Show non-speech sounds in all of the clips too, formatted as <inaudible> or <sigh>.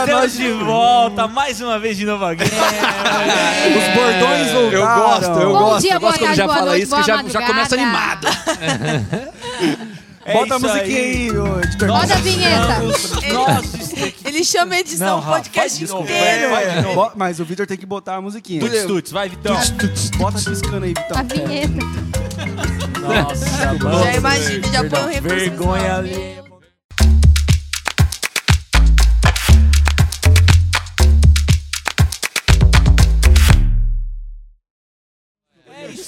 Estamos nós de volta, mais uma vez de Nova Game. <laughs> Os bordões voltaram. Eu gosto, eu Bom gosto. dia, eu gosto quando já boa fala noite, isso, que já, já começa animado. <laughs> É Bota a musiquinha aí, editor. Roda a vinheta. Nossa, <laughs> Ele chama a edição Não, o Rafa, podcast novo, inteiro. vai, vai novo. Bo- Mas o Vitor tem que botar a musiquinha. Tuts, tuts, vai, Vitão. Bota piscando aí, Vitão. A vinheta. Nossa, mano. Já imagina, já põe um recurso. Vergonha ali.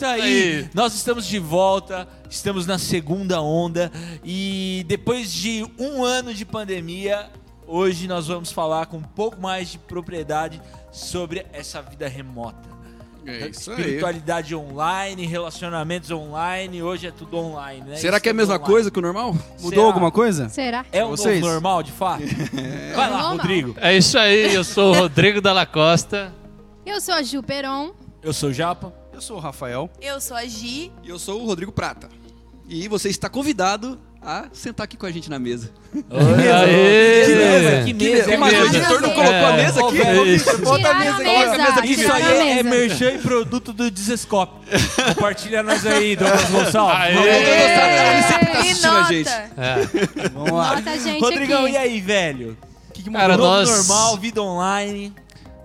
Isso aí. Nós estamos de volta, estamos na segunda onda e depois de um ano de pandemia, hoje nós vamos falar com um pouco mais de propriedade sobre essa vida remota. É isso aí. Espiritualidade online, relacionamentos online, hoje é tudo online, né? Será Isso que é a mesma online. coisa que o normal? Mudou Será? alguma coisa? Será? É o Vocês? novo normal, de fato? <laughs> Vai lá, Normal. Rodrigo. É isso aí, eu sou o Rodrigo Dalla Costa. Eu sou a Gil Peron. Eu sou o Japa. Eu sou o Rafael. Eu sou a Gi. E eu sou o Rodrigo Prata. E você está convidado a sentar aqui com a gente na mesa. <laughs> Aê! Que mesa, que mesa. Mas o mesa. editor não É. colocou a mesa aqui? Isso. Bota a mesa a aqui, mesa. coloca a mesa aqui. Isso aí é merchan e produto do Desescope. Compartilha nós aí, Douglas Gonçalves. O ele sempre tá assistindo a gente. É. Vamos lá. Nota a gente Rodrigão, aqui. e aí, velho? O que, que mudou? Cara, Novo nós- normal, vida online.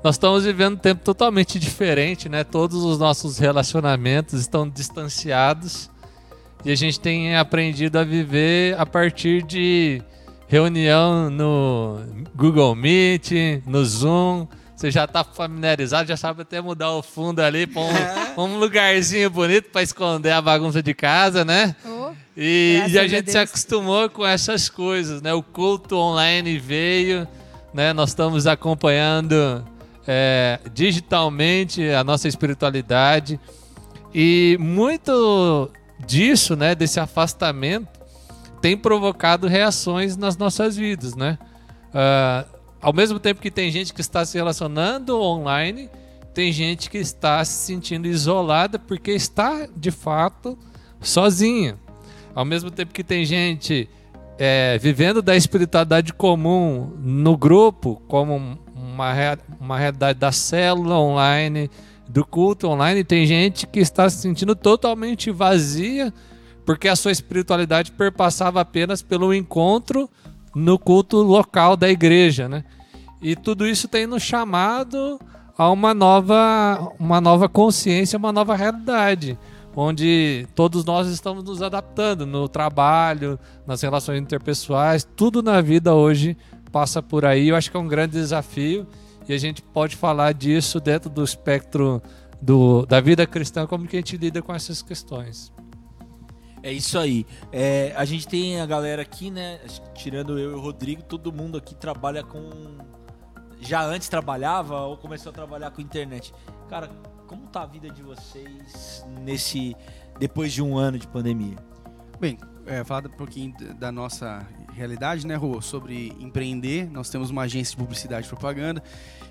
Nós estamos vivendo um tempo totalmente diferente, né? Todos os nossos relacionamentos estão distanciados e a gente tem aprendido a viver a partir de reunião no Google Meet, no Zoom. Você já está familiarizado, já sabe até mudar o fundo ali para um, um lugarzinho bonito para esconder a bagunça de casa, né? Oh, E, e a a gente se acostumou com essas coisas, né? O culto online veio, né? Nós estamos acompanhando é, digitalmente a nossa espiritualidade e muito disso, né? Desse afastamento tem provocado reações nas nossas vidas, né? Ah, ao mesmo tempo que tem gente que está se relacionando online, tem gente que está se sentindo isolada porque está de fato sozinha. Ao mesmo tempo que tem gente é, vivendo da espiritualidade comum no grupo, como uma, uma realidade da célula online, do culto online, tem gente que está se sentindo totalmente vazia porque a sua espiritualidade perpassava apenas pelo encontro no culto local da igreja, né? E tudo isso tem nos chamado a uma nova, uma nova consciência, uma nova realidade, onde todos nós estamos nos adaptando no trabalho, nas relações interpessoais, tudo na vida hoje passa por aí. Eu acho que é um grande desafio e a gente pode falar disso dentro do espectro do, da vida cristã, como que a gente lida com essas questões. É isso aí. É, a gente tem a galera aqui, né? Tirando eu e o Rodrigo, todo mundo aqui trabalha com. Já antes trabalhava ou começou a trabalhar com internet. Cara, como tá a vida de vocês nesse. depois de um ano de pandemia? Bem, é, falar um pouquinho da nossa realidade, né, Rô? Sobre empreender. Nós temos uma agência de publicidade e propaganda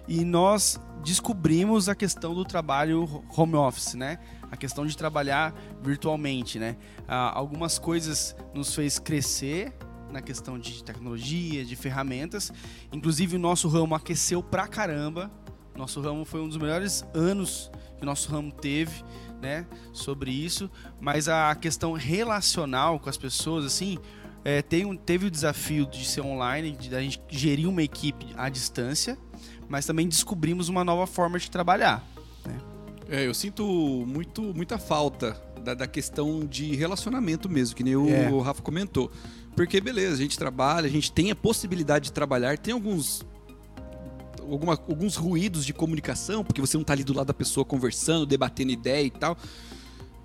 e nós descobrimos a questão do trabalho home office, né? A questão de trabalhar virtualmente, né? Ah, algumas coisas nos fez crescer na questão de tecnologia, de ferramentas. Inclusive o nosso ramo aqueceu pra caramba. Nosso ramo foi um dos melhores anos que nosso ramo teve, né? Sobre isso mas a questão relacional com as pessoas, assim, é, tem teve o desafio de ser online, de a gente gerir uma equipe à distância, mas também descobrimos uma nova forma de trabalhar. É, eu sinto muito, muita falta da, da questão de relacionamento mesmo, que nem o, É. Rafa comentou. Porque, beleza, a gente trabalha, a gente tem a possibilidade de trabalhar, tem alguns. alguma- alguns ruídos de comunicação, porque você não tá ali do lado da pessoa conversando, debatendo ideia e tal.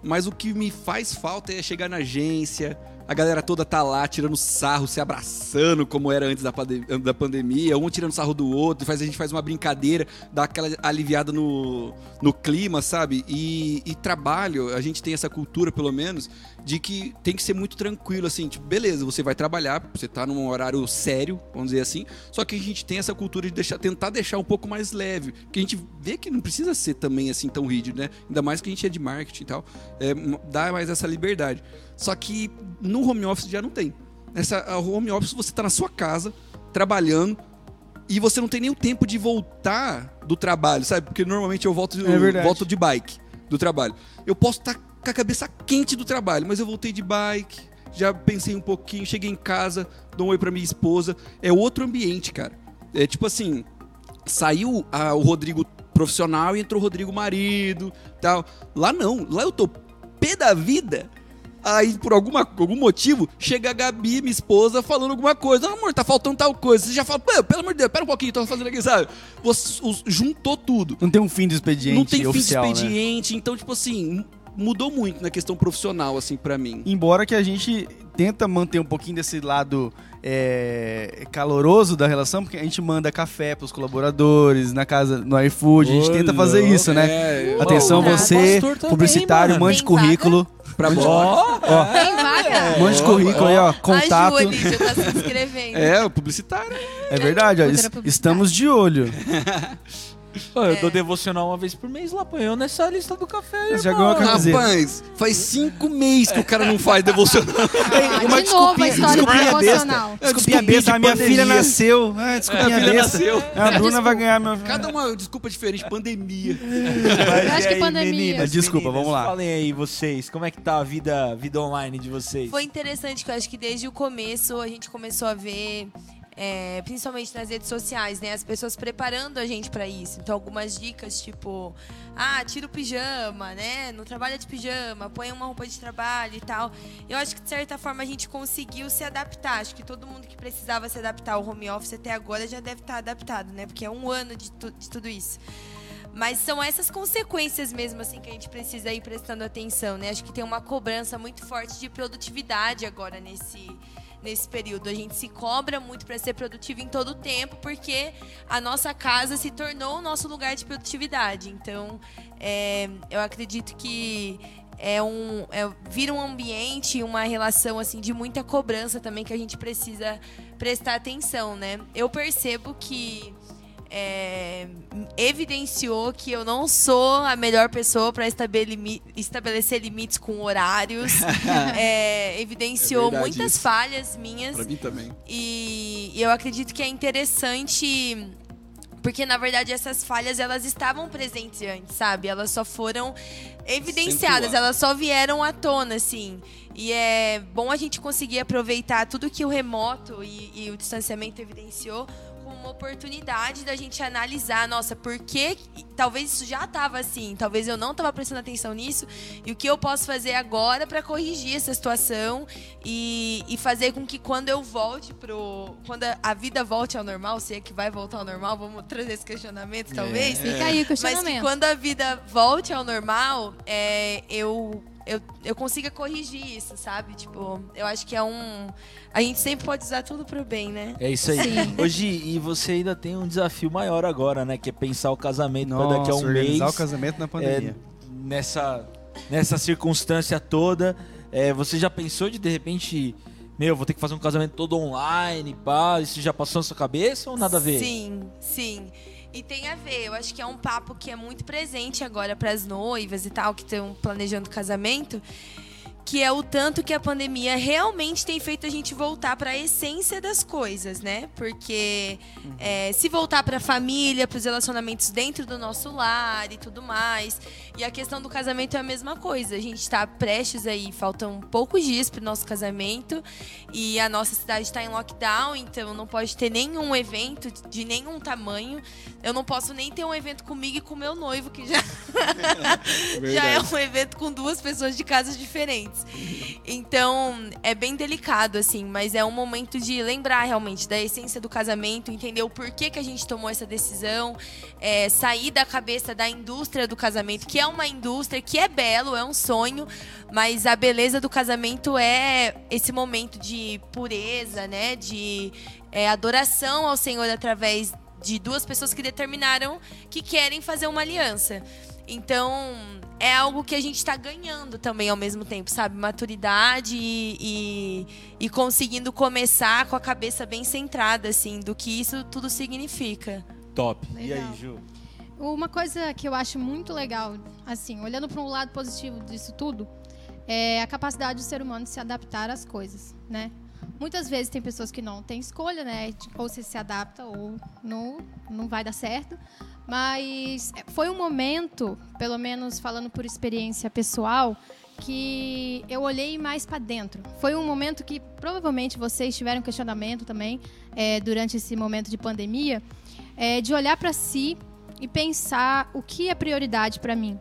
Mas o que me faz falta é chegar na agência, a galera toda tá lá tirando sarro, se abraçando, como era antes da, pande- da pandemia, um tirando sarro do outro, faz, a gente faz uma brincadeira, dá aquela aliviada no, no clima, sabe? E, e trabalho, a gente tem essa cultura, pelo menos, de que tem que ser muito tranquilo, assim, tipo, beleza, você vai trabalhar, você tá num horário sério, vamos dizer assim, só que a gente tem essa cultura de deixar, tentar deixar um pouco mais leve, porque a gente vê que não precisa ser também assim tão rígido, né? Ainda mais que a gente é de marketing e tal, é, dá mais essa liberdade. Só que no home office já não tem. Essa a home office você tá na sua casa, trabalhando, e você não tem nem o tempo de voltar do trabalho, sabe? Porque normalmente eu volto, É verdade. volto de bike do trabalho. Eu posso estar com a cabeça quente do trabalho, mas eu voltei de bike, já pensei um pouquinho, cheguei em casa, dou um oi pra minha esposa. É outro ambiente, cara. É tipo assim, saiu ah, o Rodrigo profissional e entrou o Rodrigo marido, tal. Lá não, lá eu tô pé da vida. Aí, por alguma, algum motivo, chega a Gabi, minha esposa, falando alguma coisa. Ah, amor, tá faltando tal coisa. Você já fala, "Pô, pelo amor de Deus, pera um pouquinho, tô fazendo aqui, sabe? Você, os- juntou tudo. Não tem um fim do expediente não tem oficial, fim né? expediente. Então, tipo assim, mudou muito na questão profissional, assim, pra mim. Embora que a gente tenta manter um pouquinho desse lado é, caloroso da relação, porque a gente manda café pros colaboradores na casa, no iFood, a gente tenta fazer isso, né? é, Atenção, Bom, você, pastor também, publicitário, mano. mande Tem currículo. pra Ó, Ó, Tem vaga? mande currículo aí, ó, contato. A Ju, Lídia, tá se inscrevendo. É, o publicitário. É verdade, ó, estamos de olho. <laughs> Pô, eu É. dou devocional uma vez por mês lá, põe eu nessa lista do café aí, já ganhou a camiseta. Rapaz, faz cinco meses que o cara não faz devocional. <laughs> Ah, uma de novo a desculpinha- história do desculpinha devocional. Desculpinha Desculpinha besta, de a minha pandemia. filha nasceu. Ah, desculpinha Minha filha besta. nasceu. A Bruna vai ganhar meu. Cada uma desculpa diferente, pandemia. Mas Eu acho que pandemia. meninas, Desculpa, meninas, vamos lá. Falem aí, vocês, como é que tá a vida, vida online de vocês? Foi interessante que eu acho que desde o começo a gente começou a ver, é, principalmente nas redes sociais, né? As pessoas preparando a gente pra isso. Então, algumas dicas, tipo, ah, tira o pijama, né? Não trabalha de pijama, põe uma roupa de trabalho e tal. Eu acho que, de certa forma, a gente conseguiu se adaptar. Acho que todo mundo que precisava se adaptar ao home office até agora já deve estar adaptado, né? Porque é um ano de, tu- de tudo isso. Mas são essas consequências mesmo assim que a gente precisa ir prestando atenção, né? Acho que tem uma cobrança muito forte de produtividade agora nesse nesse período. A gente se cobra muito para ser produtivo em todo o tempo, porque a nossa casa se tornou o nosso lugar de produtividade. Então, é, eu acredito que é um é, vira um ambiente, uma relação assim de muita cobrança também que a gente precisa prestar atenção, né? Eu percebo que é, evidenciou que eu não sou a melhor pessoa para estabelecer limites com horários. <laughs> É, evidenciou É muitas isso. falhas minhas. Pra mim também. E eu acredito que é interessante porque na verdade essas falhas elas estavam presentes antes, sabe? Elas só foram evidenciadas, elas só vieram à tona, assim. E é bom a gente conseguir aproveitar tudo que o remoto e, e o distanciamento evidenciou uma oportunidade da gente analisar, nossa, por que talvez isso já estava assim, talvez eu não estava prestando atenção nisso, e o que eu posso fazer agora para corrigir essa situação e, e fazer com que quando eu volte pro. Quando a, vida volte ao normal, se é que vai voltar ao normal, vamos trazer esse questionamento, talvez. Fica aí o Mas que questionamento. quando a vida volte ao normal, é, eu, eu, eu consiga corrigir isso, sabe? Tipo, eu acho que é um. A gente sempre pode usar tudo pro bem, né? É isso aí. Sim. Hoje, e você ainda tem um desafio maior agora, né? Que é pensar o casamento pra daqui a um organizar mês. o casamento na É, pandemia. nessa, nessa circunstância toda. É, você já pensou de de repente, meu, vou ter que fazer um casamento todo online, pá, isso já passou na sua cabeça ou nada a ver? Sim, sim. E tem a ver, eu acho que é um papo que é muito presente agora para as noivas e tal, que estão planejando casamento, que é o tanto que a pandemia realmente tem feito a gente voltar para a essência das coisas, né? Porque é, se voltar para a família, para os relacionamentos dentro do nosso lar e tudo mais. E a questão do casamento é a mesma coisa. A gente está prestes aí, faltam poucos dias para o nosso casamento e a nossa cidade está em lockdown, então não pode ter nenhum evento de nenhum tamanho. Eu não posso nem ter um evento comigo e com meu noivo, que já, <laughs> já é um evento com duas pessoas de casas diferentes. Então, é bem delicado, assim, mas é um momento de lembrar realmente da essência do casamento, entender o porquê que a gente tomou essa decisão, é, sair da cabeça da indústria do casamento, que é uma indústria que é belo, é um sonho, mas a beleza do casamento é esse momento de pureza, né? De é, adoração ao Senhor através de duas pessoas que determinaram que querem fazer uma aliança. Então, é algo que a gente está ganhando também ao mesmo tempo, sabe? Maturidade e, e, e conseguindo começar com a cabeça bem centrada, assim, do que isso tudo significa. Top. E Legal. aí, Ju? Uma coisa que eu acho muito legal, assim, olhando para um lado positivo disso tudo, é a capacidade do ser humano de se adaptar às coisas, né? Muitas vezes tem pessoas que não têm escolha, né? Ou você se adapta ou não, não vai dar certo. Mas é, foi um momento, pelo menos falando por experiência pessoal, que eu olhei mais para dentro. Foi um momento que provavelmente vocês tiveram questionamento também é, durante esse momento de pandemia, é, de olhar para si e pensar o que é prioridade para mim,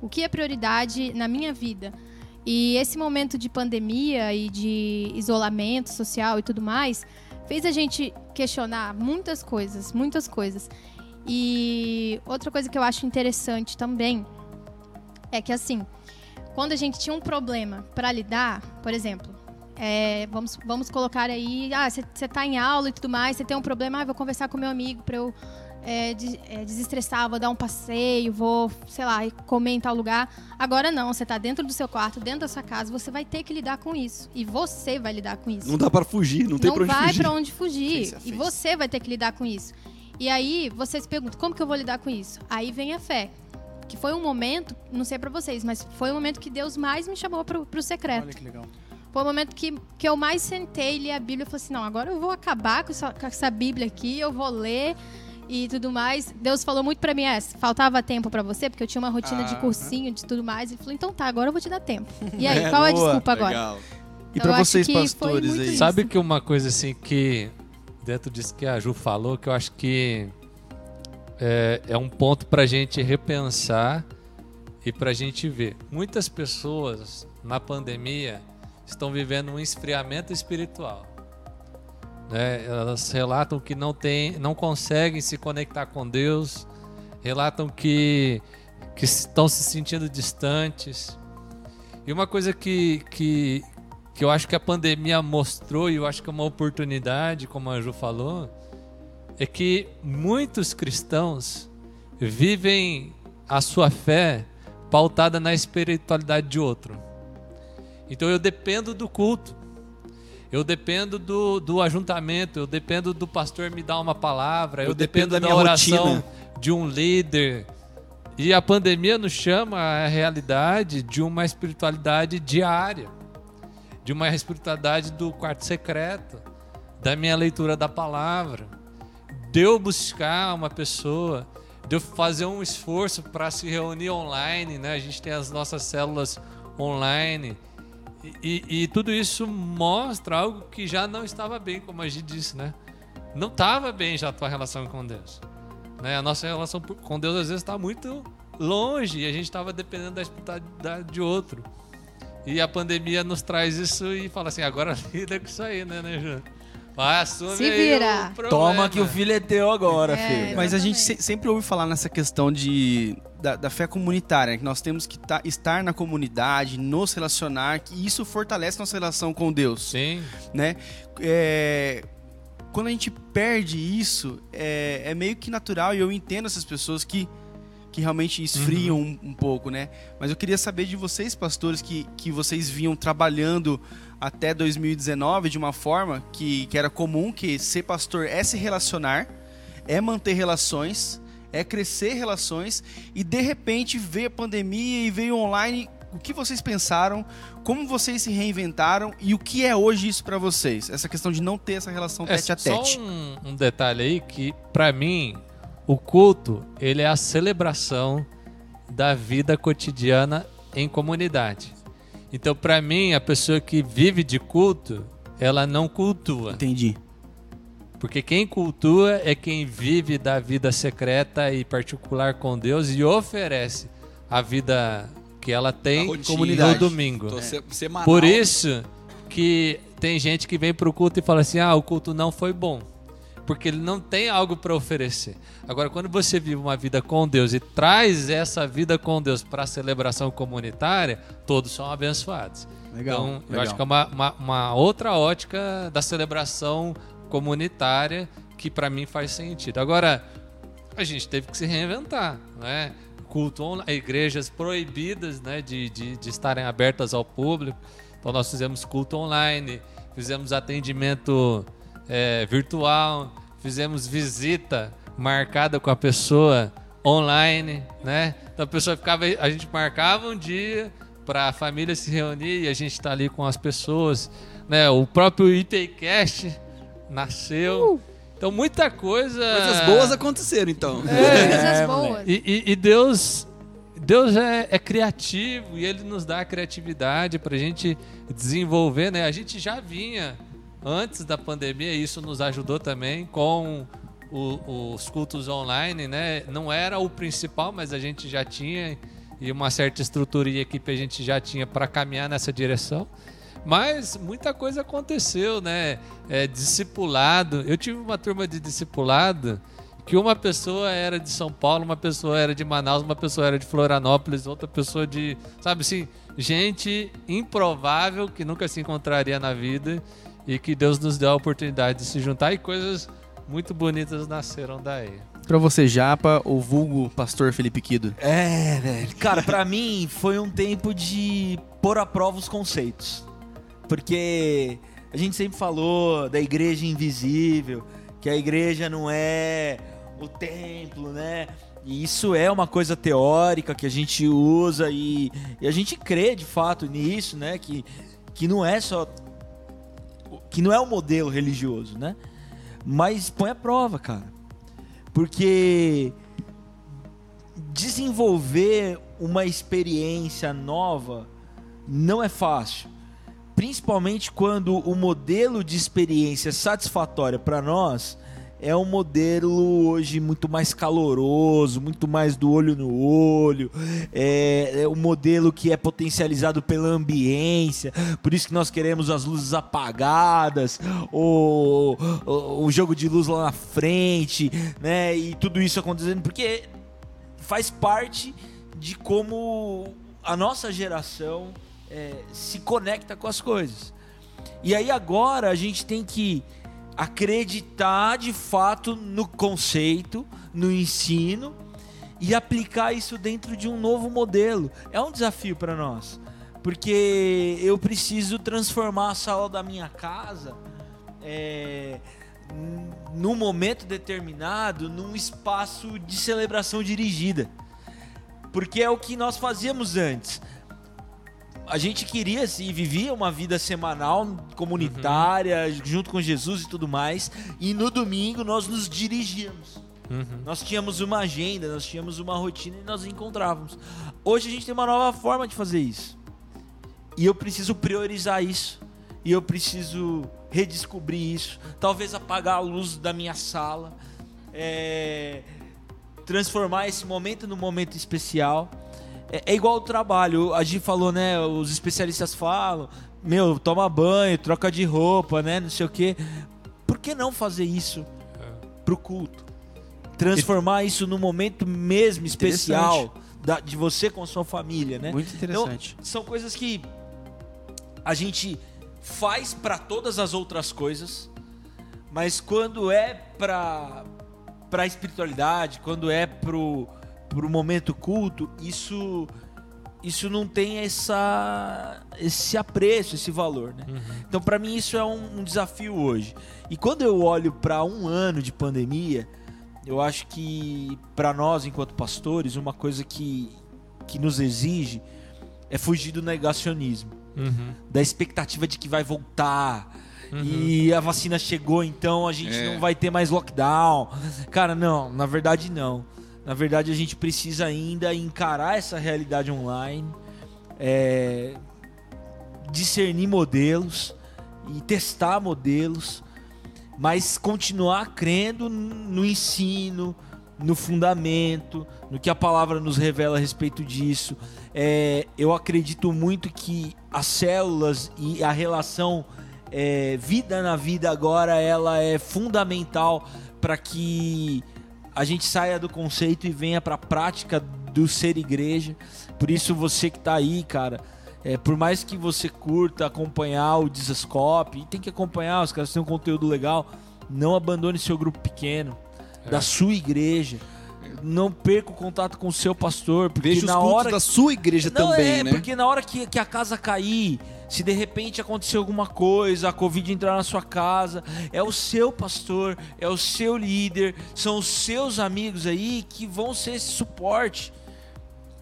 o que é prioridade na minha vida. E esse momento de pandemia e de isolamento social e tudo mais fez a gente questionar muitas coisas, muitas coisas. E outra coisa que eu acho interessante também é que assim, quando a gente tinha um problema para lidar, por exemplo, é, vamos, vamos colocar aí, ah, você está em aula e tudo mais, você tem um problema, ah, vou conversar com meu amigo para eu é, de- é, desestressar, vou dar um passeio, vou, sei lá, comer em tal lugar. Agora não, você está dentro do seu quarto, dentro da sua casa, você vai ter que lidar com isso. E você vai lidar com isso Não dá pra fugir, não tem não pra onde vai fugir. pra onde fugir. Face a E você vai ter que lidar com isso. E aí, você se pergunta, como que eu vou lidar com isso? Aí vem a fé. Que foi um momento, não sei pra vocês, mas foi o momento que Deus mais me chamou pro, pro secreto. Olha que legal. Foi o momento que, que eu mais sentei, li a Bíblia e falei assim: não, agora eu vou acabar com essa, com essa Bíblia aqui, eu vou ler e tudo mais. Deus falou muito pra mim: é, faltava tempo pra você, porque eu tinha uma rotina de Ah, cursinho, de tudo mais. Ele falou: então tá, agora eu vou te dar tempo. E aí, <laughs> É, qual é a boa. desculpa agora? Legal. E Então, acho vocês, pastores aí? isso. Sabe que uma coisa assim que, dentro disso que a Ju falou, que eu acho que é, é um ponto pra gente repensar e pra gente ver. Muitas pessoas na pandemia estão vivendo um esfriamento espiritual. Né? Elas relatam que não, tem, não conseguem se conectar com Deus, relatam que, que estão se sentindo distantes. E uma coisa que, que, que eu acho que a pandemia mostrou, e eu acho que é uma oportunidade, como a Ju falou, é que muitos cristãos vivem a sua fé pautada na espiritualidade de outro. Então eu dependo do culto, eu dependo do, do ajuntamento, eu dependo do pastor me dar uma palavra, eu, Eu dependo da da, minha oração rotina. de um líder. E a pandemia nos chama à realidade de uma espiritualidade diária, de uma espiritualidade do quarto secreto, da minha leitura da palavra, de eu buscar uma pessoa, de eu fazer um esforço para se reunir online, né? A gente tem as nossas células online. E, e- tudo isso mostra algo que já não estava bem, como a gente disse, né? Não estava bem já a tua relação com Deus. Né? A nossa relação com Deus às vezes está muito longe e a gente estava dependendo da espiritualidade de outro. E a pandemia nos traz isso e fala assim, agora <laughs> lida com isso aí, né, né Ju? Vai, assume Se aí vira. Toma que o filho é teu agora, É, filho. Mas a gente se- sempre ouve falar nessa questão de, da, da fé comunitária, né? que nós temos que tá- estar na comunidade, nos relacionar, que isso fortalece nossa relação com Deus. Sim, né? É, quando a gente perde isso, é, é meio que natural e eu entendo essas pessoas que, que realmente esfriam um, um pouco, né? Mas eu queria saber de vocês, pastores, que, que vocês vinham trabalhando até 2019 de uma forma que, que era comum, que ser pastor é se relacionar, é manter relações, é crescer relações e de repente veio a pandemia e veio online. O que vocês pensaram? Como vocês se reinventaram e o que é hoje isso pra vocês? Essa questão de não ter essa relação É, tete a só tete. um, um detalhe aí que, pra mim, o culto ele é a celebração da vida cotidiana em comunidade. Então, pra mim, a pessoa que vive de culto, ela não cultua. Entendi. Porque quem cultua é quem vive da vida secreta e particular com Deus e oferece a vida que ela tem rotina. comunidade no domingo. Se- semanal. Por isso que tem gente que vem pro culto e fala assim: ah, o culto não foi bom. Porque ele não tem algo para oferecer. Agora, quando você vive uma vida com Deus e traz essa vida com Deus para a celebração comunitária, todos são abençoados. Legal. Então, eu legal. acho que é uma, uma, uma outra ótica da celebração comunitária que para mim faz sentido. Agora, a gente teve que se reinventar, né? Culto online, igrejas proibidas, né, de, de, de estarem abertas ao público. Então nós fizemos culto online, fizemos atendimento é, virtual, fizemos visita marcada com a pessoa online, né? Então a pessoa ficava, a gente marcava um dia para a família se reunir e a gente está ali com as pessoas. né? O próprio ITCast nasceu. Então muita coisa. Coisas boas aconteceram, então. É, Coisas É, boas. E, e- e Deus, Deus é, é criativo e Ele nos dá a criatividade para a gente desenvolver, né? A gente já vinha antes da pandemia, isso nos ajudou também com o- os cultos online, né? Não era o principal, mas a gente já tinha e uma certa estrutura e equipe a gente já tinha para caminhar nessa direção. Mas muita coisa aconteceu, né? É, discipulado. Eu tive uma turma de discipulado que uma pessoa era de São Paulo, uma pessoa era de Manaus, uma pessoa era de Florianópolis, outra pessoa de. Sabe assim? Gente improvável que nunca se encontraria na vida e que Deus nos deu a oportunidade de se juntar e coisas muito bonitas nasceram daí. Pra você, Japa, o vulgo pastor Felipe Quido. É, velho. Cara, pra <laughs> mim foi um tempo de pôr à prova os conceitos. Porque a gente sempre falou da igreja invisível, que a igreja não é o templo, né? E isso é uma coisa teórica que a gente usa e, e a gente crê de fato nisso, né? Que, que não é só. Que não é o modelo religioso, né? Mas põe à prova, cara. Porque desenvolver uma experiência nova não é fácil. Principalmente quando o modelo de experiência satisfatória para nós é um modelo hoje muito mais caloroso, muito mais do olho no olho, é, é um modelo que é potencializado pela ambiência, por isso que nós queremos as luzes apagadas, o, o, o jogo de luz lá na frente, né? E tudo isso acontecendo, porque faz parte de como a nossa geração é, se conecta com as coisas. E aí agora a gente tem que acreditar de fato no conceito, no ensino e aplicar isso dentro de um novo modelo. É um desafio para nós, porque eu preciso transformar a sala da minha casa é, num momento determinado num espaço de celebração dirigida. Porque é o que nós fazíamos antes. A gente queria e vivia uma vida semanal, comunitária, junto com Jesus e tudo mais. E no domingo nós nos dirigíamos. Nós tínhamos uma agenda, nós tínhamos uma rotina e nós encontrávamos. Hoje a gente tem uma nova forma de fazer isso. E eu preciso priorizar isso. E eu preciso redescobrir isso. Talvez apagar a luz da minha sala. É, transformar esse momento num momento especial. É, é igual o trabalho. A gente falou, né? Os especialistas falam: Meu, toma banho, troca de roupa, né? Não sei o quê. Por que não fazer isso pro culto? Transformar isso num momento mesmo especial da- de você com a sua família, né? Muito interessante. Então, são coisas que a gente faz para todas as outras coisas, mas quando é para para espiritualidade, quando é pro pro momento culto, isso isso não tem essa esse apreço, esse valor, né? Então, para mim isso é um, um desafio hoje. E quando eu olho para um ano de pandemia, eu acho que para nós enquanto pastores, uma coisa que que nos exige é fugir do negacionismo, Uhum. da expectativa de que vai voltar. E a vacina chegou, então a gente É. não vai ter mais lockdown. Cara, não, na verdade não. Na verdade a gente precisa ainda encarar essa realidade online, é, discernir modelos e testar modelos, mas continuar crendo no ensino, no fundamento, no que a palavra nos revela a respeito disso. É, eu acredito muito que as células e a relação é, vida na vida agora ela é fundamental para que a gente saia do conceito e venha para a prática do ser igreja. Por isso você que tá aí, cara, é, por mais que você curta acompanhar o Dizascope, e tem que acompanhar, os caras têm um conteúdo legal, não abandone seu grupo pequeno, da sua igreja. Não perca o contato com o seu pastor, porque Veja os na cultos hora da sua igreja não, também, é, né? porque na hora que, que a casa cair, se de repente acontecer alguma coisa, a Covid entrar na sua casa, é o seu pastor, é o seu líder, são os seus amigos aí que vão ser esse suporte.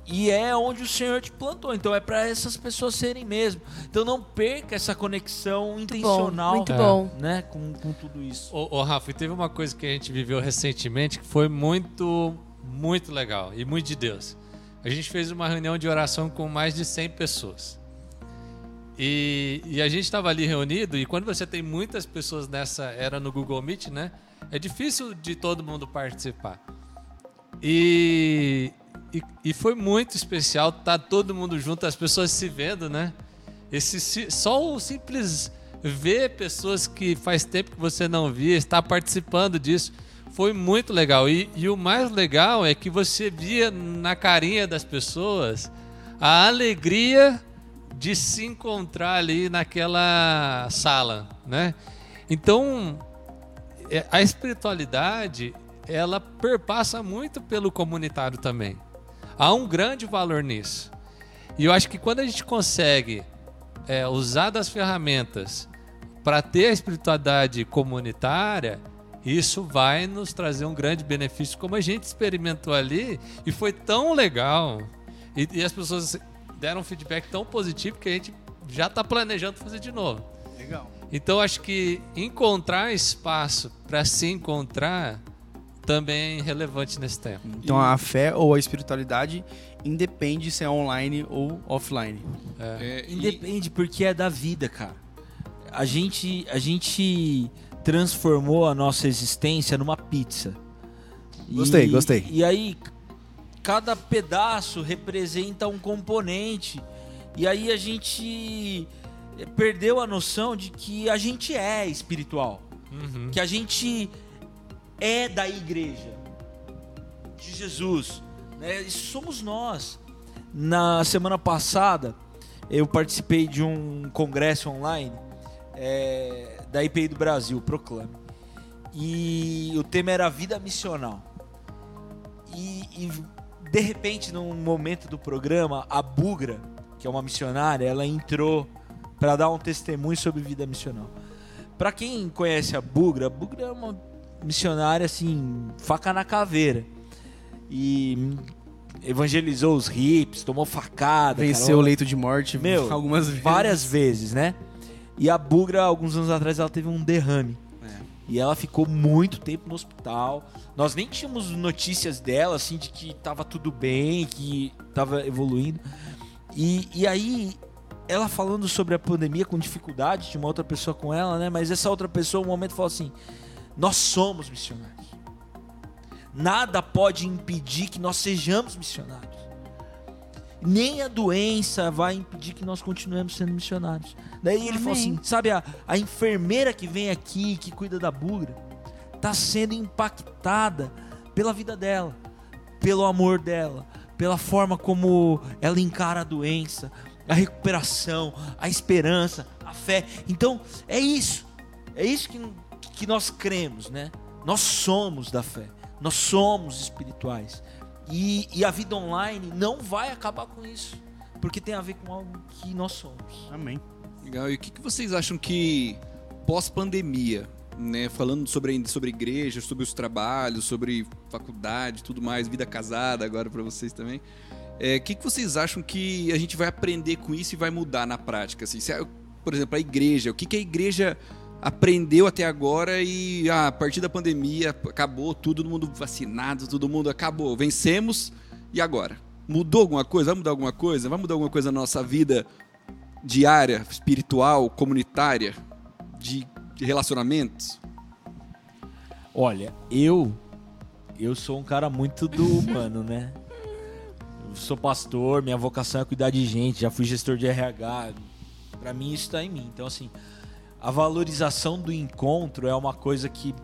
E é onde o Senhor te plantou. Então é para essas pessoas serem mesmo. Então não perca essa conexão intencional muito bom. né, com, com tudo isso. Ô, ô, Rafa, teve uma coisa que a gente viveu recentemente que foi muito, muito legal e muito de Deus. A gente fez uma reunião de oração com mais de 100 pessoas. E, e a gente estava ali reunido, e quando você tem muitas pessoas nessa era no Google Meet, né? É difícil de todo mundo participar. E, e, e foi muito especial estar todo mundo junto, as pessoas se vendo, né? Esse, só o simples ver pessoas que faz tempo que você não via, estar participando disso, foi muito legal. E, e o mais legal é que você via na carinha das pessoas a alegria de se encontrar ali naquela sala, né? Então, é, a espiritualidade, ela perpassa muito pelo comunitário também. Há um grande valor nisso. E eu acho que quando a gente consegue é, usar das ferramentas para ter a espiritualidade comunitária, isso vai nos trazer um grande benefício, como a gente experimentou ali, e foi tão legal. E, e as pessoas deram um feedback tão positivo que a gente já está planejando fazer de novo. Legal. Então acho que encontrar espaço para se encontrar também é relevante nesse tempo. Então a fé ou a espiritualidade independe se é online ou offline. É, e- Independe, porque é da vida, cara. A gente, a gente transformou a nossa existência numa pizza. E- Gostei, gostei. E aí, cada pedaço representa um componente. E aí a gente perdeu a noção de que a gente é espiritual. Uhum. Que a gente é da igreja de Jesus. Né? Somos nós. Na semana passada, eu participei de um congresso online é, da IPI do Brasil, Proclame. E o tema era vida missional. E, e, de repente, num momento do programa, a Bugra, que é uma missionária, ela entrou para dar um testemunho sobre vida missional. Para quem conhece a Bugra, a Bugra é uma missionária assim, faca na caveira. E evangelizou os hips, tomou facada, Venceu o leito de morte Meu, algumas vezes. várias vezes, né? E a Bugra, alguns anos atrás, ela teve um derrame. É. E ela ficou muito tempo no hospital. Nós nem tínhamos notícias dela, assim, de que tava tudo bem, que tava evoluindo. E, e aí, ela falando sobre a pandemia com dificuldade, tinha uma outra pessoa com ela, né? Mas essa outra pessoa, um momento, falou assim: Nós somos missionários. Nada pode impedir que nós sejamos missionários. Nem a doença vai impedir que nós continuemos sendo missionários. Daí ele falou Amém. assim: sabe, a, a enfermeira que vem aqui, que cuida da bugra, está sendo impactada pela vida dela, pelo amor dela, pela forma como ela encara a doença, a recuperação, a esperança, a fé. Então, é isso. É isso que, que nós cremos, né? Nós somos da fé. Nós somos espirituais. E, e a vida online não vai acabar com isso. Porque tem a ver com algo que nós somos. Amém. Legal. E o que, que vocês acham que pós-pandemia, né, falando sobre sobre igreja, sobre os trabalhos, sobre faculdade, tudo mais, vida casada agora para vocês também. É, O que, que vocês acham que a gente vai aprender com isso e vai mudar na prática? Assim, se por exemplo, a igreja, o que, que a igreja aprendeu até agora e ah, a partir da pandemia acabou, todo mundo vacinado, todo mundo acabou, vencemos e agora? Mudou alguma coisa? Vai mudar alguma coisa? Vai mudar alguma coisa na nossa vida diária, espiritual, comunitária, de, de relacionamentos? Olha, eu eu sou um cara muito do <laughs> humano, né? Eu sou pastor, minha vocação é cuidar de gente, já fui gestor de RH. Pra mim isso tá em mim. Então assim, a valorização do encontro é uma coisa que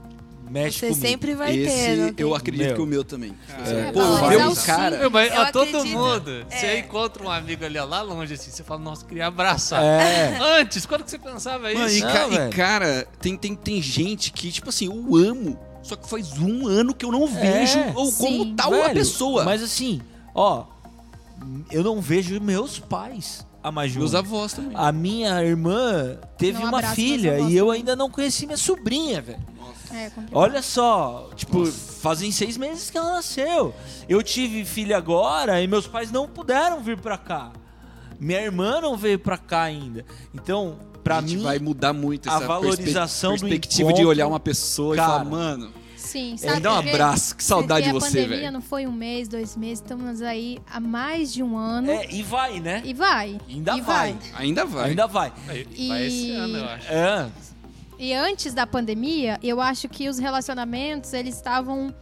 mexe Você comigo. sempre vai Esse ter, não tem? eu acredito Meu. que o meu também. É, Pô, valorizar ver um o cara. Meu, mas Eu a todo acredito. mundo, É. você encontra um amigo ali ó, lá longe assim, você fala, nossa, queria abraçar. É. Antes, quando que você pensava isso? Mano, e, Não, ca- e, velho. cara, tem, tem, tem gente que, tipo assim, eu amo, só que faz um ano que eu não vejo ou como sim. tal a Velho, pessoa. Mas assim, ó, eu não vejo meus pais. De um Meus avós também. A minha irmã teve Um uma filha e eu também. ainda não conheci minha sobrinha, velho. É. Olha só, tipo, fazem seis meses que ela nasceu. Eu tive filha agora e meus pais não puderam vir pra cá. Minha irmã não veio pra cá ainda. Então, pra a gente mim, vai mudar muito a essa valorização do perspe- perspectiva de olhar uma pessoa cara, e falar, mano, Sim, é, sabe? dá um abraço, que saudade de você, A pandemia velho. não foi um mês, dois meses, estamos aí há mais de um ano. é, e vai, né? E vai. Ainda e vai. Ainda vai. Ainda vai. Vai E- esse ano, eu acho. É, E antes da pandemia, eu acho que os relacionamentos, eles estavam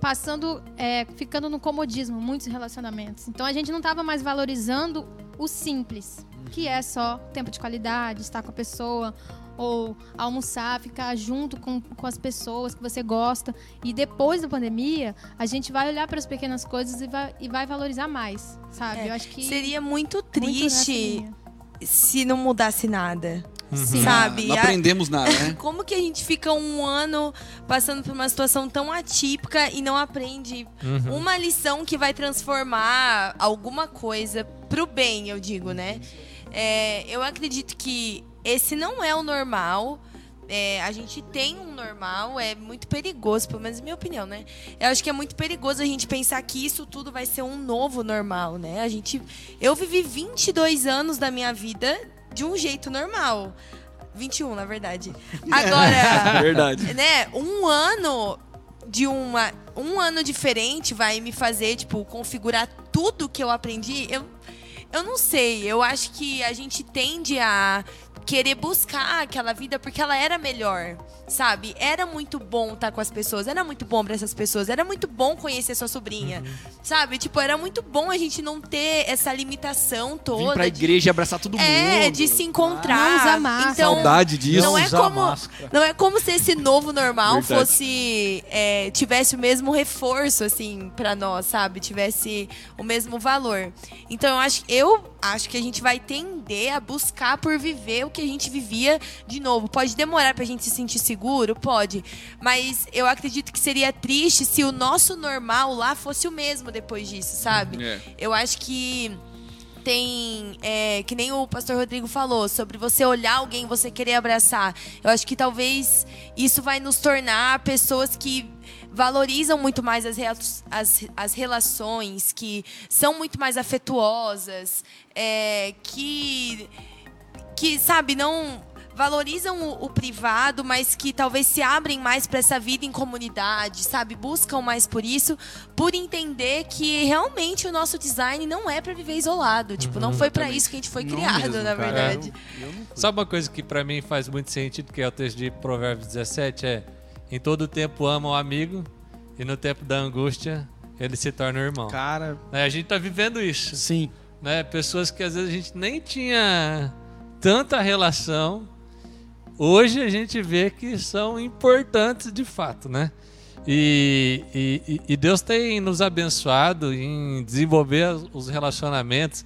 passando, é, ficando no comodismo, muitos relacionamentos. Então a gente não estava mais valorizando o simples, que é só tempo de qualidade, estar com a pessoa, ou almoçar, ficar junto com, com as pessoas que você gosta. E depois da pandemia, a gente vai olhar para as pequenas coisas e vai, e vai valorizar mais, sabe? É, eu acho que Seria muito muito triste linha. se não mudasse nada. Sim. Sabe? Não aprendemos nada, né? <laughs> Como que a gente fica um ano passando por uma situação tão atípica e não aprende Uhum. uma lição que vai transformar alguma coisa pro bem, eu digo, né? É, eu acredito que esse não é o normal. É, a gente tem um normal, é muito perigoso, pelo menos na minha opinião, né? Eu acho que é muito perigoso a gente pensar que isso tudo vai ser um novo normal, né? A gente. Eu vivi 22 anos da minha vida de um jeito normal. 21, na verdade. <laughs> Agora Verdade. né, um ano de uma um ano diferente vai me fazer tipo configurar tudo que eu aprendi. Eu eu não sei, eu acho que a gente tende a querer buscar aquela vida porque ela era melhor, sabe? Era muito bom estar com as pessoas, era muito bom para essas pessoas, era muito bom conhecer sua sobrinha, sabe? Tipo, era muito bom a gente não ter essa limitação Vim toda. pra de- igreja abraçar todo mundo. é, de se encontrar. Não usar máscara. Então, Saudade disso. não é usar como máscara. não é como se esse novo normal Verdade. fosse é, tivesse o mesmo reforço assim pra nós, sabe? Tivesse o mesmo valor. Então eu acho eu acho que a gente vai tender a buscar por viver o que a gente vivia de novo. Pode demorar pra gente se sentir seguro, pode, mas eu acredito que seria triste se o nosso normal lá fosse o mesmo depois disso, sabe? É. Eu acho que tem, é, que nem o pastor Rodrigo falou, sobre você olhar alguém, você querer abraçar. Eu acho que talvez isso vai nos tornar pessoas que valorizam muito mais as, as, as relações, que são muito mais afetuosas, é, que, que, sabe, não valorizam o, o privado, mas que talvez se abrem mais para essa vida em comunidade, sabe? Buscam mais por isso, por entender que realmente o nosso design não é para viver isolado. Tipo, não foi para isso que a gente foi Não criado, mesmo, na cara. verdade. Sabe uma coisa que pra mim faz muito sentido, que é o texto de Provérbios 17, é em todo tempo ama o amigo e no tempo da angústia ele se torna o irmão. Cara, Né, A gente tá vivendo isso, sim. né? Pessoas que às vezes a gente nem tinha tanta relação, hoje a gente vê que são importantes de fato, né? E, e- e Deus tem nos abençoado em desenvolver os relacionamentos.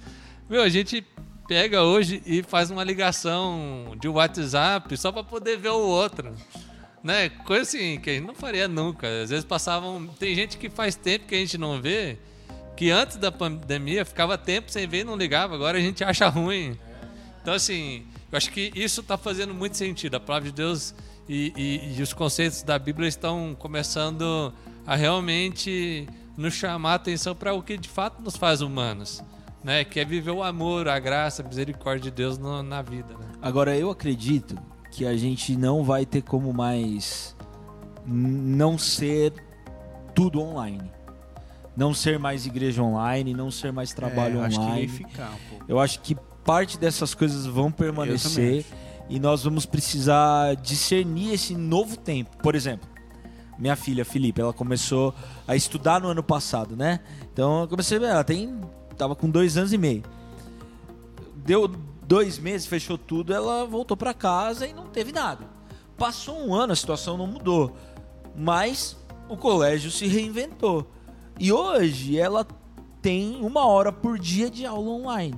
Meu, a gente pega hoje e faz uma ligação de WhatsApp só para poder ver o outro. Né? Coisa assim que a gente não faria nunca. Às vezes passavam. Tem gente que faz tempo que a gente não vê, que antes da pandemia ficava tempo sem ver e não ligava. Agora a gente acha ruim. Então, assim, eu acho que isso está fazendo muito sentido. A palavra de Deus e, e- e os conceitos da Bíblia estão começando a realmente nos chamar a atenção para o que de fato nos faz humanos. Né? Que é viver o amor, a graça, a misericórdia de Deus no- na vida. Né? Agora, eu acredito que a gente não vai ter como mais não ser tudo online. Não ser mais igreja online, não ser mais trabalho É, eu acho que online. vai ficar um pouco. Eu acho que parte dessas coisas vão permanecer e nós vamos precisar discernir esse novo tempo. Por exemplo, minha filha Felipe, ela começou a estudar no ano passado, né? Então eu comecei a ver, ela tem. tava com dois anos e meio. Deu dois meses, fechou tudo, ela voltou para casa e não teve nada. Passou um ano, a situação não mudou. Mas o colégio se reinventou. E hoje ela tem uma hora por dia de aula online.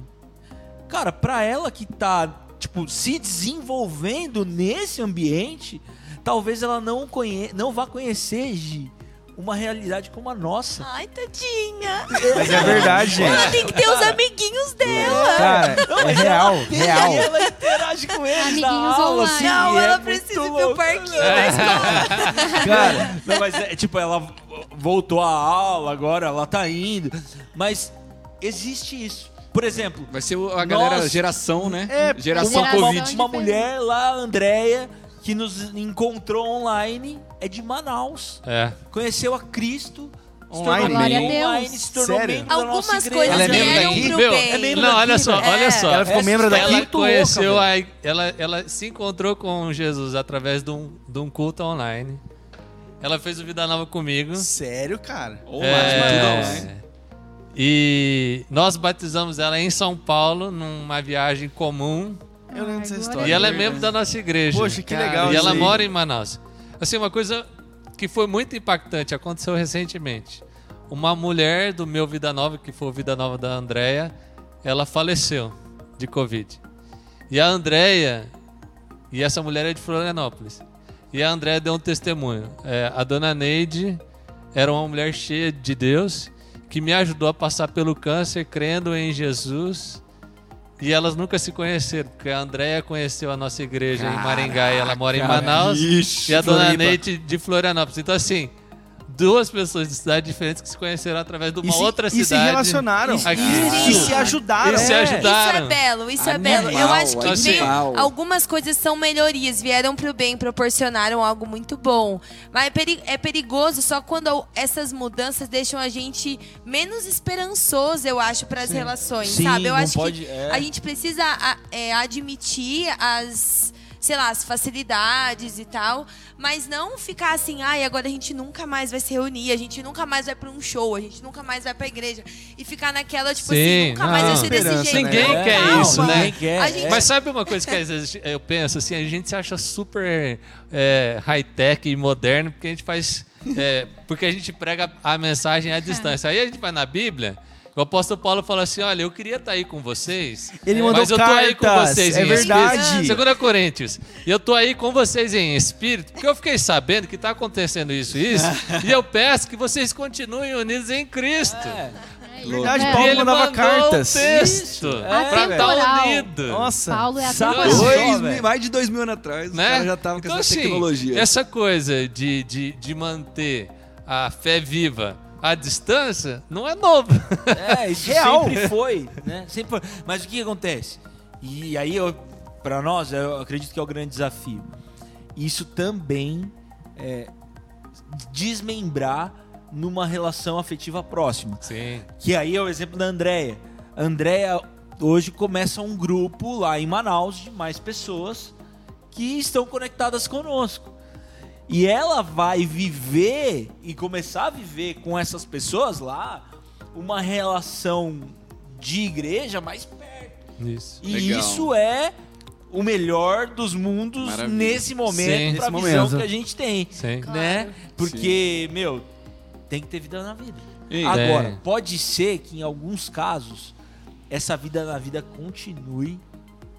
Cara, pra ela que tá, tipo, se desenvolvendo nesse ambiente, talvez ela não, conhe não vá conhecer Gi, uma realidade como a nossa. Ai, tadinha. Mas é verdade, gente. Ela tem que ter os amiguinhos dela. Cara, é real, real. E ela interage com eles na Amiguinhos aula, online. assim, Não, é ela muito precisa pro louco. parquinho da escola. Cara, não, mas é, tipo, ela voltou à aula agora, ela tá indo. Mas existe isso. Por exemplo, Vai ser a galera Nós- geração, né? É, geração uma, geração Covid. uma, uma mulher lá, a Andrea, que nos encontrou online, é de Manaus. É. Conheceu a Cristo. Online? a Deus. online, se tornou Sério? membro da nossa Algumas igreja. coisas Ela é membro daqui? Meu, é membro Não, daqui, olha só, né? olha só. Ela ficou membro daqui? Ela conheceu louca, a, ela, ela se encontrou com Jesus através de um, de um culto online. Ela fez o Vida Nova comigo. Sério, cara? Ou É, mais, online. E nós batizamos ela em São Paulo, numa viagem comum. Eu lembro dessa história. E ela é membro da nossa igreja. Poxa, que Cara, legal E ela mora em Manaus. Assim, uma coisa que foi muito impactante, aconteceu recentemente. Uma mulher do meu Vida Nova, que foi o Vida Nova da Andrea, ela faleceu de Covid. E a Andrea, e essa mulher é de Florianópolis, e a Andrea deu um testemunho. É, a dona Neide era uma mulher cheia de Deus, que me ajudou a passar pelo câncer, crendo em Jesus. E elas nunca se conheceram, porque a Andrea conheceu a nossa igreja em Maringá e ela mora em Manaus. Ixi, E a dona Floripa. Neide de Florianópolis. Então, assim, duas pessoas de cidades diferentes que se conheceram através de uma se, outra e se cidade. relacionaram. Aqui. E se ajudaram. E se É. ajudaram. Isso é belo, isso é Animal, belo. Eu acho que algumas coisas são melhorias, vieram pro bem, proporcionaram algo muito bom. Mas é, é perigoso só quando essas mudanças deixam a gente menos esperançoso, eu acho, para as relações, Sim, sabe? Eu acho pode- que é. a gente precisa é, admitir as sei lá, as facilidades e tal, mas não ficar assim, ai, agora a gente nunca mais vai se reunir, a gente nunca mais vai pra um show, a gente nunca mais vai pra igreja e ficar naquela tipo assim, Sim, nunca mais vai não. ser desse jeito. Ninguém Não, quer calma. isso, né? Ninguém quer. Gente- é. Mas sabe uma coisa que às vezes eu penso assim, a gente se acha super é, high-tech e moderno porque a gente faz. é, porque a gente prega a mensagem à <laughs> distância. Aí a gente vai na Bíblia. O apóstolo Paulo fala assim: Olha, eu queria estar aí com vocês. Ele mandou mas eu tô aí com cartas, vocês é em verdade. espírito. 2 Coríntios. E eu tô aí com vocês em espírito, porque eu fiquei sabendo que está acontecendo isso e isso. <laughs> e eu peço que vocês continuem unidos em Cristo. É. Verdade, É. E Paulo ele mandava cartas. um texto Isso, pra é, estar velho. unido. Nossa. Paulo é dois- mais de dois mil anos atrás, né? os caras já estavam com então, essa assim, tecnologia. Essa coisa de, de, de manter a fé viva à distância não é novo. É, <laughs> isso Real. sempre foi, né? <laughs> Sempre foi. Mas o que acontece? E aí, pra nós, eu acredito que é o grande desafio. Isso também é desmembrar numa relação afetiva próxima. Sim. Que aí é o exemplo da Andrea. A Andrea hoje começa um grupo lá em Manaus de mais pessoas que estão conectadas conosco. E ela vai viver e começar a viver com essas pessoas lá uma relação de igreja mais perto. Isso. E Legal. isso é o melhor dos mundos Maravilha. nesse momento, Sim. pra Nesse visão momento. que a gente tem, Sim. né? Porque, meu, tem que ter vida na vida. Ei, Agora, Tem. pode ser que em alguns casos essa vida na vida continue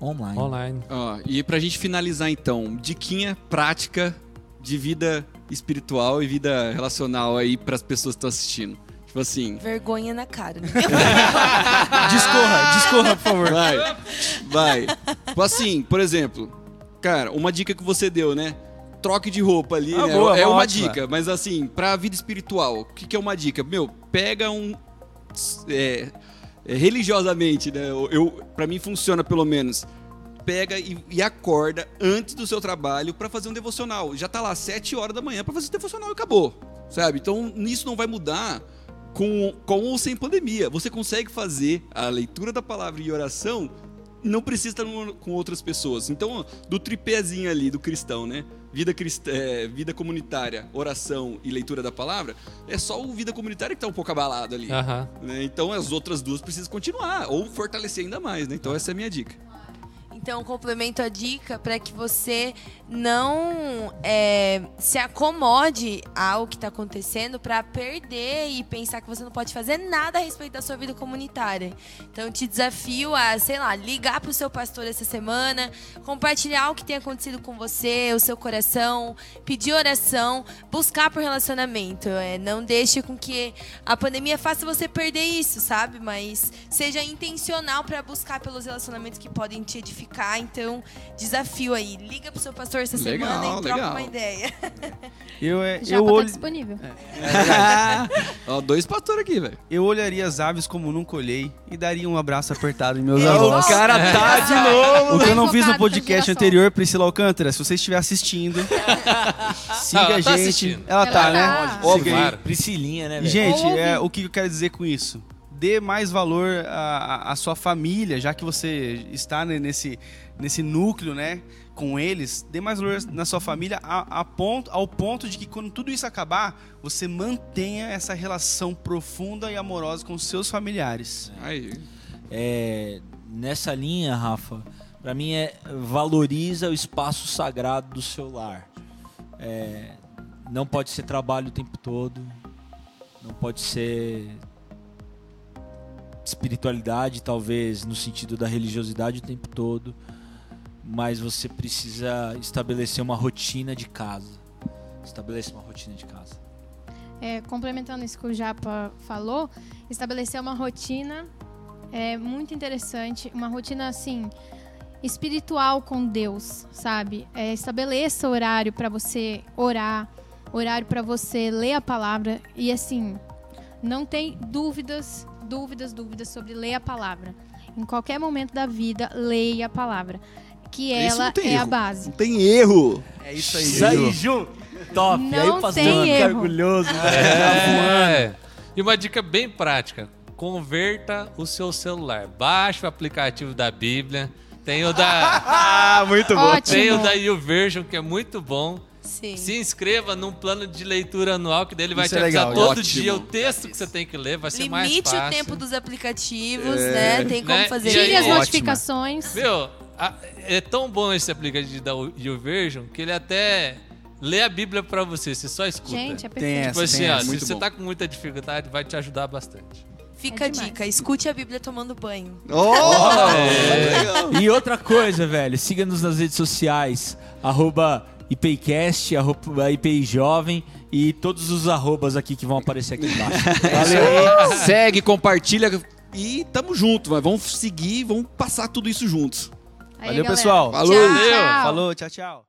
online. Online. Ó, e pra gente finalizar então, diquinha prática de vida espiritual e vida relacional aí pras pessoas que estão assistindo. Tipo assim, Vergonha na cara. Né? <laughs> Discorra, discorra, por favor. vai, vai. Tipo assim, por exemplo, cara, uma dica que você deu, né? Troque de roupa ali, Ah, né? boa, é uma uma ótima. dica, mas assim, pra vida espiritual, o que, que é uma dica? Meu, pega um. é, é, religiosamente, né? Eu, eu, pra mim funciona pelo menos. Pega e, e acorda antes do seu trabalho pra fazer um devocional. Já tá lá sete horas da manhã pra fazer esse devocional e acabou. Sabe? Então, isso não vai mudar com, com ou sem pandemia. Você consegue fazer a leitura da palavra e oração, não precisa estar com outras pessoas. Então, do tripézinho ali do cristão, né? Vida, crist... é, vida comunitária, oração e leitura da palavra, é só o vida comunitária que tá um pouco abalado ali. Aham. né? Então, as outras duas precisam continuar ou fortalecer ainda mais, né? Então, essa é a minha dica. Então, complemento a dica para que você não é, se acomode ao que está acontecendo para perder e pensar que você não pode fazer nada a respeito da sua vida comunitária. Então, te desafio a, sei lá, ligar para o seu pastor essa semana, compartilhar o que tem acontecido com você, o seu coração, pedir oração, buscar por relacionamento. É, não deixe com que a pandemia faça você perder isso, sabe? Mas seja intencional para buscar pelos relacionamentos que podem te edificar. Então, desafio aí. Liga pro seu pastor essa Legal, semana e troca legal. uma ideia. <laughs> Eu, é, Já eu, tá olh- disponível. <laughs> Ó, dois pastores aqui, velho. eu olharia as aves como nunca olhei e daria um abraço apertado em meus Eu avós. vou- cara tá de <laughs> novo. O que eu não fiz no podcast anterior, Priscila Alcântara, se você estiver assistindo, siga ela a tá gente. assistindo. Ela tá, Ela né? tá. Óbvio. Siga aí, Claro. Priscilinha, né, velho? gente, é, o que eu quero dizer com isso? Dê mais valor à, à sua família, já que você está nesse, nesse núcleo, né? Com eles, dê mais valor na sua família a, a ponto, ao ponto de que quando tudo isso acabar, você mantenha essa relação profunda e amorosa com os seus familiares. Aí. É, nessa linha, Rafa, pra mim é valoriza o espaço sagrado do seu lar. É, não pode ser trabalho o tempo todo, não pode ser espiritualidade, talvez no sentido da religiosidade o tempo todo, mas você precisa estabelecer uma rotina de casa. Estabeleça uma rotina de casa. É, complementando isso que o Japa falou, estabelecer uma rotina é muito interessante, uma rotina assim espiritual com Deus, sabe? É, estabeleça horário para você orar, horário para você ler a palavra e assim não tem dúvidas, dúvidas, dúvidas sobre ler a palavra. Em qualquer momento da vida, leia a palavra, que Isso ela é a erro. base. Não tem erro. É isso Isso aí, Ju! Top! Não aí pastor tem erro. orgulhoso. É. E uma dica bem prática: converta o seu celular. Baixe o aplicativo da Bíblia. Tem o da, <laughs> Ah, muito bom. Ótimo. tem o da YouVersion, que é muito bom. Sim. Se inscreva num plano de leitura anual, que dele vai Isso te é avisar legal, todo ótimo. dia o texto que você tem que ler, vai ser mais Limite fácil. o tempo dos aplicativos, né? Tem como Né? fazer Tire as notificações. Meu, a- é tão bom esse aplicativo da YouVersion que ele até lê a Bíblia pra você, você só escuta. Gente, é Tem perfeito. Tipo assim, tem ó, essa. se você bom. tá com muita dificuldade, vai te ajudar bastante. Fica É a dica, escute a Bíblia tomando banho. E outra coisa, velho, siga-nos nas redes sociais, arroba IPCast, arroba IPI Jovem e todos os arrobas aqui que vão aparecer aqui embaixo. <laughs> Valeu. Segue, compartilha e tamo junto. Mas vamos seguir, vamos passar tudo isso juntos. Aí, Valeu, galera. pessoal. Falou. Tchau. Falou, tchau, tchau.